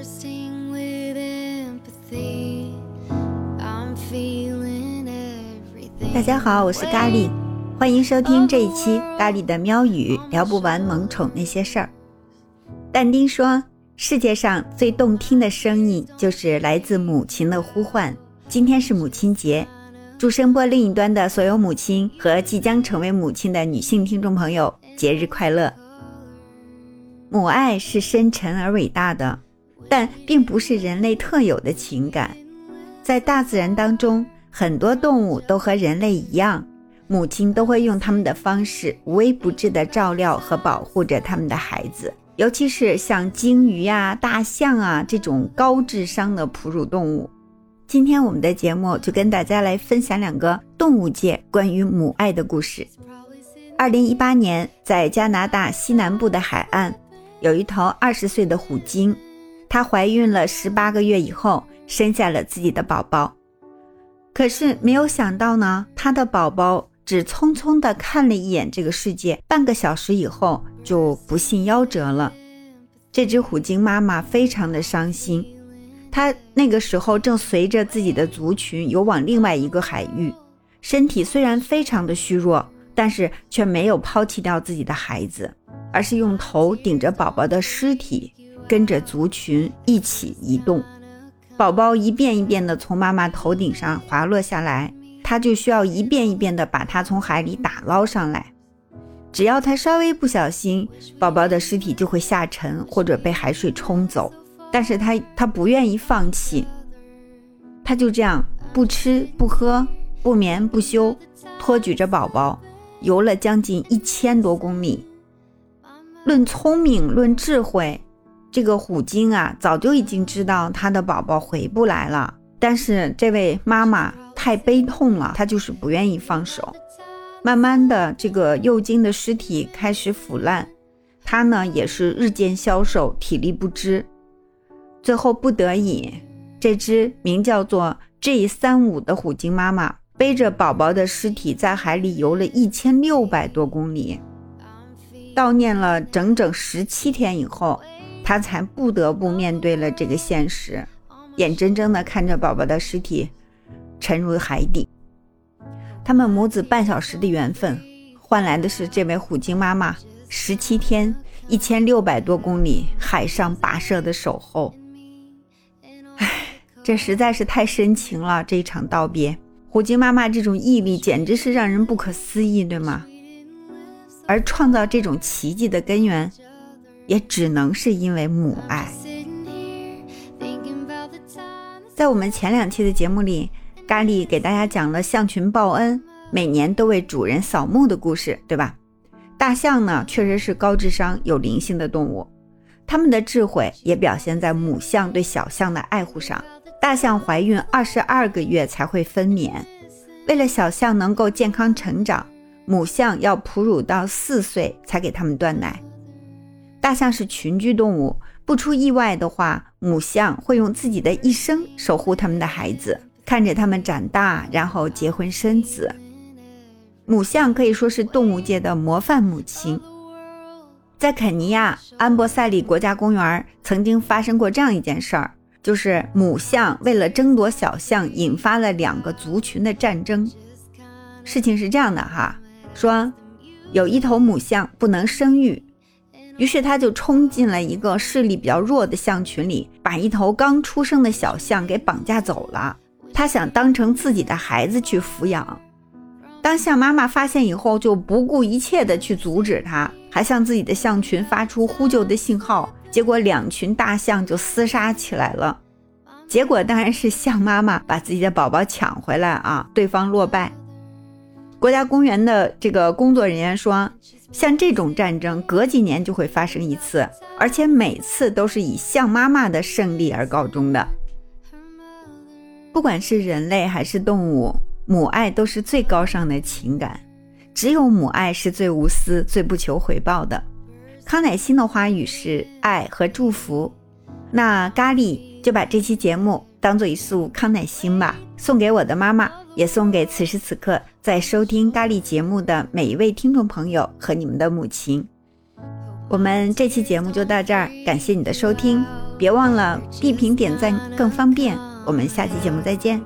bursting with empathy. I'm feeling everything. 大家好，我是咖喱，欢迎收听这一期咖喱的喵语，聊不完萌宠那些事儿。但丁说，世界上最动听的声音就是来自母亲的呼唤。今天是母亲节，祝声波另一端的所有母亲和即将成为母亲的女性听众朋友节日快乐。母爱是深沉而伟大的，但并不是人类特有的情感。在大自然当中，很多动物都和人类一样，母亲都会用他们的方式无微不至地照料和保护着他们的孩子。尤其是像鲸鱼啊、大象啊这种高智商的哺乳动物。今天我们的节目就跟大家来分享两个动物界关于母爱的故事。二零一八年，在加拿大西南部的海岸，有一头二十岁的虎鲸，她怀孕了十八个月以后，生下了自己的宝宝。可是没有想到呢，她的宝宝只匆匆地看了一眼这个世界，半个小时以后就不幸夭折了。这只虎鲸妈妈非常的伤心，她那个时候正随着自己的族群游往另外一个海域，身体虽然非常的虚弱，但是却没有抛弃掉自己的孩子，而是用头顶着宝宝的尸体，跟着族群一起移动。宝宝一遍一遍地从妈妈头顶上滑落下来，他就需要一遍一遍地把它从海里打捞上来。只要他稍微不小心，宝宝的尸体就会下沉或者被海水冲走。但是他他不愿意放弃，他就这样不吃不喝不眠不休，托举着宝宝游了将近一千多公里。论聪明，论智慧，这个虎鲸啊，早就已经知道它的宝宝回不来了。但是这位妈妈太悲痛了，她就是不愿意放手。慢慢的，这个幼鲸的尸体开始腐烂，它呢也是日渐消瘦，体力不支。最后不得已，这只名叫做 G 三五的虎鲸妈妈背着宝宝的尸体在海里游了一千六百多公里，悼念了整整十七天以后，她才不得不面对了这个现实，眼睁睁地看着宝宝的尸体沉入海底。他们母子半小时的缘分，换来的是这位虎鲸妈妈十七天、一千六百多公里海上跋涉的守候。唉，这实在是太深情了，这一场道别。虎鲸妈妈这种毅力简直是让人不可思议，对吗？而创造这种奇迹的根源，也只能是因为母爱。在我们前两期的节目里，咖喱给大家讲了象群报恩，每年都为主人扫墓的故事，对吧？大象呢，确实是高智商、有灵性的动物，它们的智慧也表现在母象对小象的爱护上。大象怀孕二十二个月才会分娩，为了小象能够健康成长，母象要哺乳到四岁才给它们断奶。大象是群居动物，不出意外的话，母象会用自己的一生守护它们的孩子，看着它们长大，然后结婚生子。母象可以说是动物界的模范母亲。在肯尼亚安博塞里国家公园，曾经发生过这样一件事儿，就是母象为了争夺小象，引发了两个族群的战争。事情是这样的哈，说有一头母象不能生育，于是他就冲进了一个势力比较弱的象群里，把一头刚出生的小象给绑架走了。他想当成自己的孩子去抚养。当象妈妈发现以后，就不顾一切的去阻止他，还向自己的象群发出呼救的信号。结果两群大象就厮杀起来了。结果当然是象妈妈把自己的宝宝抢回来啊，对方落败。国家公园的这个工作人员说，像这种战争隔几年就会发生一次，而且每次都是以象妈妈的胜利而告终的。不管是人类还是动物，母爱都是最高尚的情感，只有母爱是最无私、最不求回报的。康乃馨的花语是爱和祝福，那咖喱就把这期节目当做一束康乃馨吧，送给我的妈妈，也送给此时此刻在收听咖喱节目的每一位听众朋友和你们的母亲。我们这期节目就到这儿，感谢你的收听，别忘了地屏点赞更方便。我们下期节目再见。